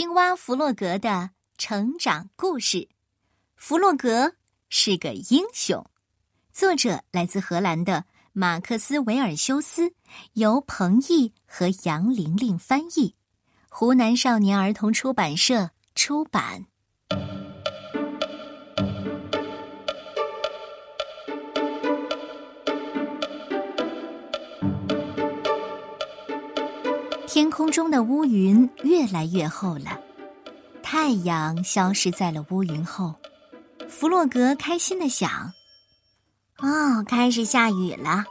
青蛙弗洛格的成长故事。弗洛格是个英雄。作者来自荷兰的马克思维尔修斯，由彭毅和杨玲玲翻译，湖南少年儿童出版社出版。天空中的乌云越来越厚了，太阳消失在了乌云后。弗洛格开心的想：“哦，开始下雨了。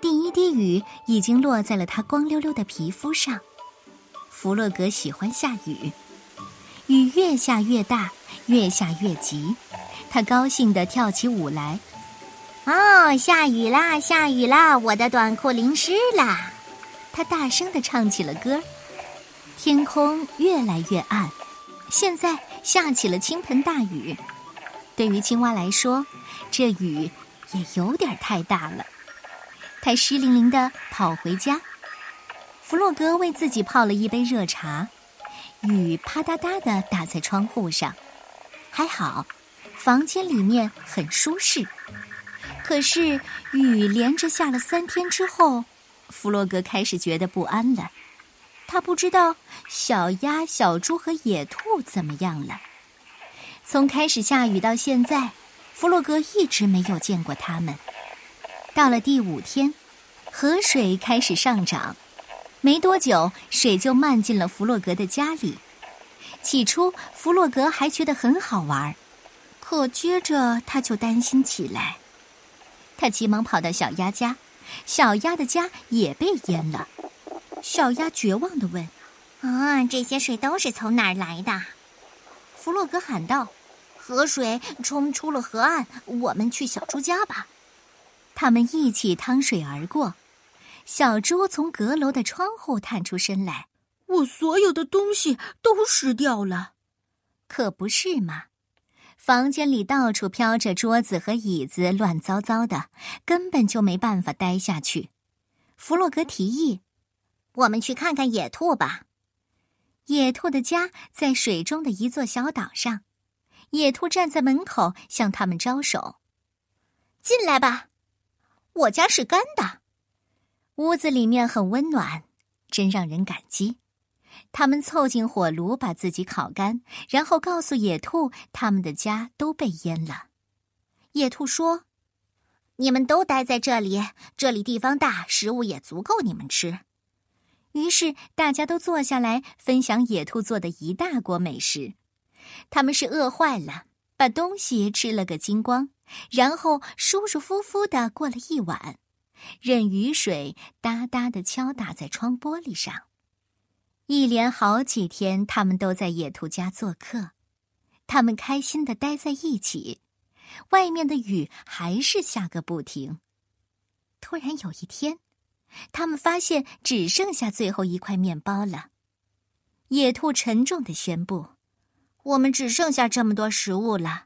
第一滴雨已经落在了他光溜溜的皮肤上。弗洛格喜欢下雨，雨越下越大，越下越急。他高兴的跳起舞来。哦，下雨啦，下雨啦！我的短裤淋湿啦。”他大声的唱起了歌，天空越来越暗，现在下起了倾盆大雨。对于青蛙来说，这雨也有点太大了。他湿淋淋的跑回家。弗洛格为自己泡了一杯热茶，雨啪嗒嗒的打在窗户上，还好，房间里面很舒适。可是雨连着下了三天之后。弗洛格开始觉得不安了，他不知道小鸭、小猪和野兔怎么样了。从开始下雨到现在，弗洛格一直没有见过他们。到了第五天，河水开始上涨，没多久，水就漫进了弗洛格的家里。起初，弗洛格还觉得很好玩，可接着他就担心起来。他急忙跑到小鸭家。小鸭的家也被淹了，小鸭绝望的问：“啊，这些水都是从哪儿来的？”弗洛格喊道：“河水冲出了河岸，我们去小猪家吧。”他们一起趟水而过。小猪从阁楼的窗户探出身来：“我所有的东西都湿掉了，可不是吗？”房间里到处飘着桌子和椅子，乱糟糟的，根本就没办法待下去。弗洛格提议：“我们去看看野兔吧。”野兔的家在水中的一座小岛上，野兔站在门口向他们招手：“进来吧，我家是干的。”屋子里面很温暖，真让人感激。他们凑近火炉，把自己烤干，然后告诉野兔，他们的家都被淹了。野兔说：“你们都待在这里，这里地方大，食物也足够你们吃。”于是大家都坐下来分享野兔做的一大锅美食。他们是饿坏了，把东西吃了个精光，然后舒舒服服的过了一晚，任雨水哒哒的敲打在窗玻璃上。一连好几天，他们都在野兔家做客，他们开心的待在一起。外面的雨还是下个不停。突然有一天，他们发现只剩下最后一块面包了。野兔沉重的宣布：“我们只剩下这么多食物了。”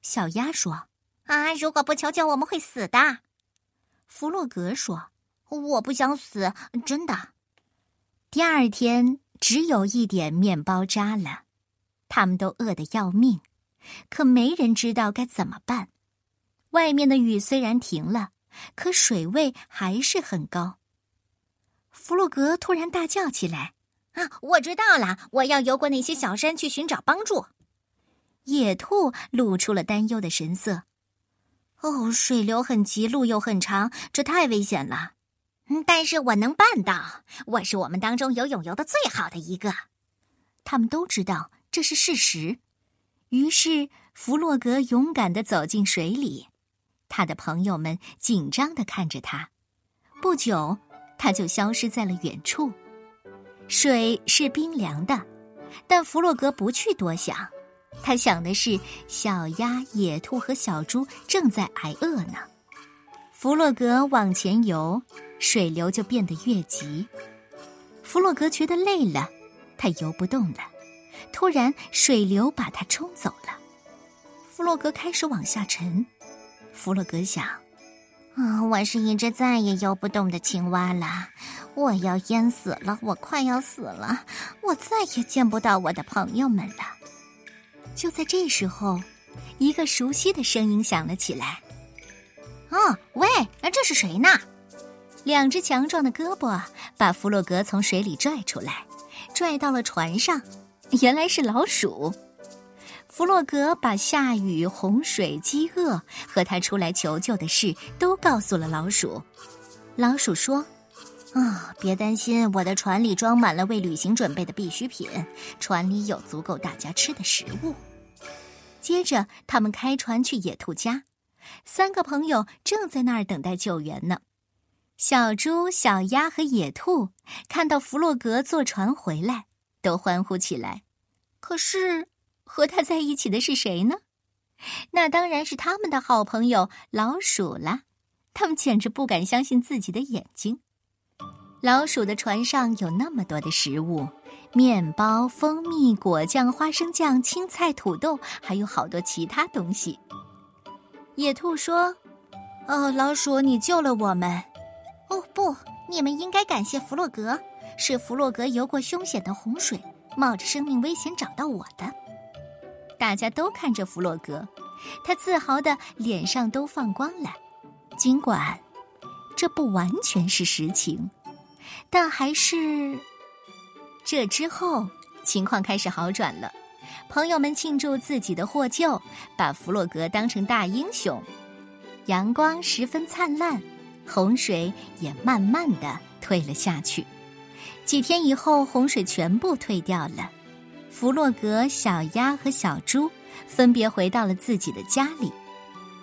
小鸭说：“啊，如果不求救，我们会死的。”弗洛格说：“我不想死，真的。”第二天只有一点面包渣了，他们都饿得要命，可没人知道该怎么办。外面的雨虽然停了，可水位还是很高。弗洛格突然大叫起来：“啊，我知道了！我要游过那些小山去寻找帮助。”野兔露出了担忧的神色：“哦，水流很急，路又很长，这太危险了。”但是我能办到。我是我们当中游泳游的最好的一个。他们都知道这是事实。于是弗洛格勇敢的走进水里，他的朋友们紧张的看着他。不久，他就消失在了远处。水是冰凉的，但弗洛格不去多想。他想的是小鸭、野兔和小猪正在挨饿呢。弗洛格往前游。水流就变得越急，弗洛格觉得累了，他游不动了。突然，水流把他冲走了，弗洛格开始往下沉。弗洛格想：“啊，我是一只再也游不动的青蛙了，我要淹死了，我快要死了，我再也见不到我的朋友们了。就在这时候，一个熟悉的声音响了起来：“哦，是谁呢？”两只强壮的胳膊把弗洛格从水里拽出来，拽到了船上。原来是老鼠。弗洛格把下雨、洪水、饥饿和他出来求救的事都告诉了老鼠。老鼠说：“啊，别担心，我的船里装满了为旅行准备的必需品，船里有足够大家吃的食物。”接着，他们开船去野兔家。三个朋友正在那儿等待救援呢。小猪、小鸭和野兔看到弗洛格坐船回来，都欢呼起来。可是。和他在一起的是谁呢？那当然是他们的好朋友老鼠了。他们简直不敢相信自己的眼睛。老鼠的船上有那么多的食物：面包、蜂蜜、果酱、花生酱、青菜、土豆，还有好多其他东西。野兔说：“哦，老鼠，你救了我们。哦，不，你们应该感谢弗洛格，是弗洛格游过凶险的洪水，冒着生命危险找到我的。”大家都看着弗洛格，他自豪的脸上都放光了。尽管这不完全是实情，但还是……这之后情况开始好转了。朋友们庆祝自己的获救，把弗洛格当成大英雄。阳光十分灿烂，洪水也慢慢的退了下去。几天以后，洪水全部退掉了。弗洛格、小鸭和小猪分别回到了自己的家里，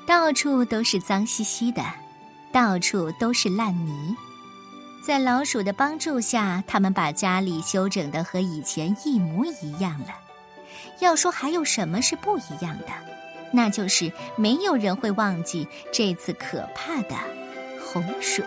到处都是脏兮兮的，到处都是烂泥。在老鼠的帮助下，他们把家里修整的和以前一模一样了。要说还有什么是不一样的，那就是没有人会忘记这次可怕的洪水。